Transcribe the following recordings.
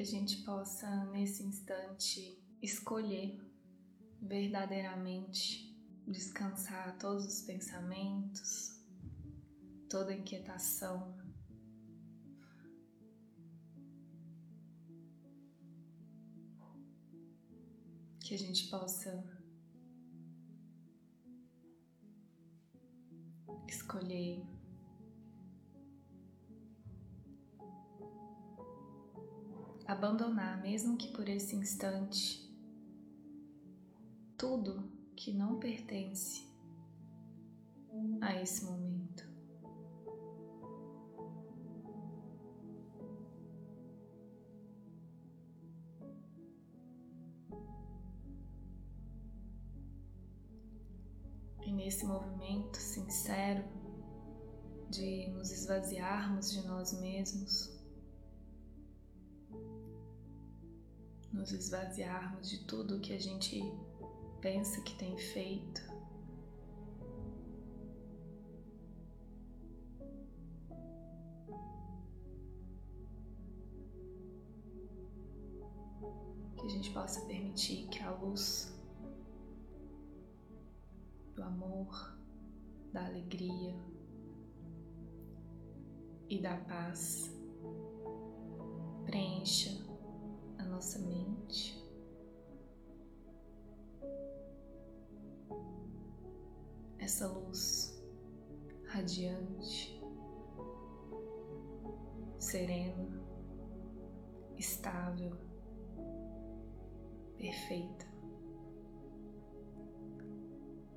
que a gente possa, nesse instante, escolher verdadeiramente descansar todos os pensamentos, toda inquietação. Que a gente possa escolher abandonar, mesmo que por esse instante, tudo que não pertence a esse momento. E nesse movimento sincero de nos esvaziarmos de nós mesmos, nos esvaziarmos de tudo que a gente pensa que tem feito. Que a gente possa permitir que a luz do amor, da alegria e da paz preencha nossa mente. Essa luz radiante, serena, estável, perfeita.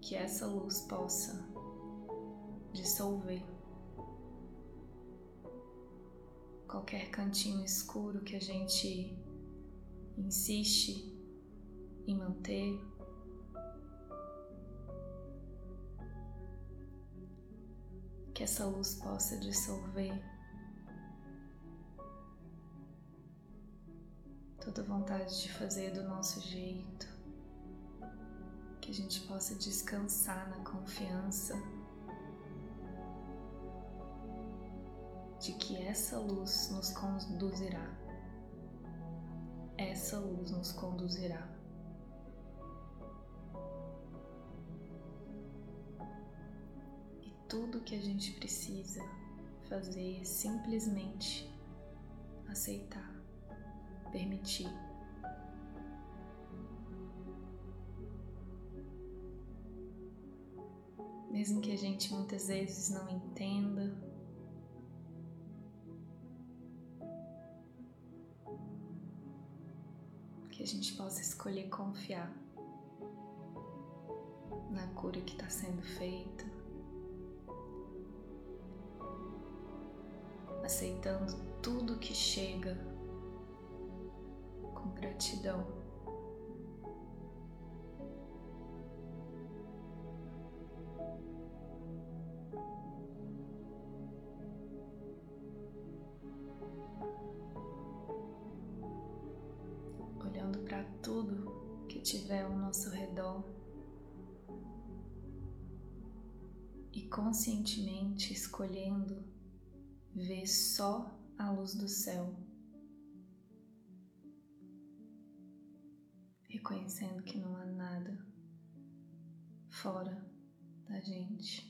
Que essa luz possa dissolver qualquer cantinho escuro que a gente insiste em manter. Que essa luz possa dissolver toda vontade de fazer do nosso jeito, que a gente possa descansar na confiança de que essa luz nos conduzirá essa luz nos conduzirá. E tudo que a gente precisa fazer é simplesmente aceitar, permitir. Mesmo que a gente muitas vezes não entenda, que a gente possa escolher confiar na cura que está sendo feita, aceitando tudo que chega com gratidão. Tudo que tiver ao nosso redor e conscientemente escolhendo ver só a luz do céu, reconhecendo que não há nada fora da gente.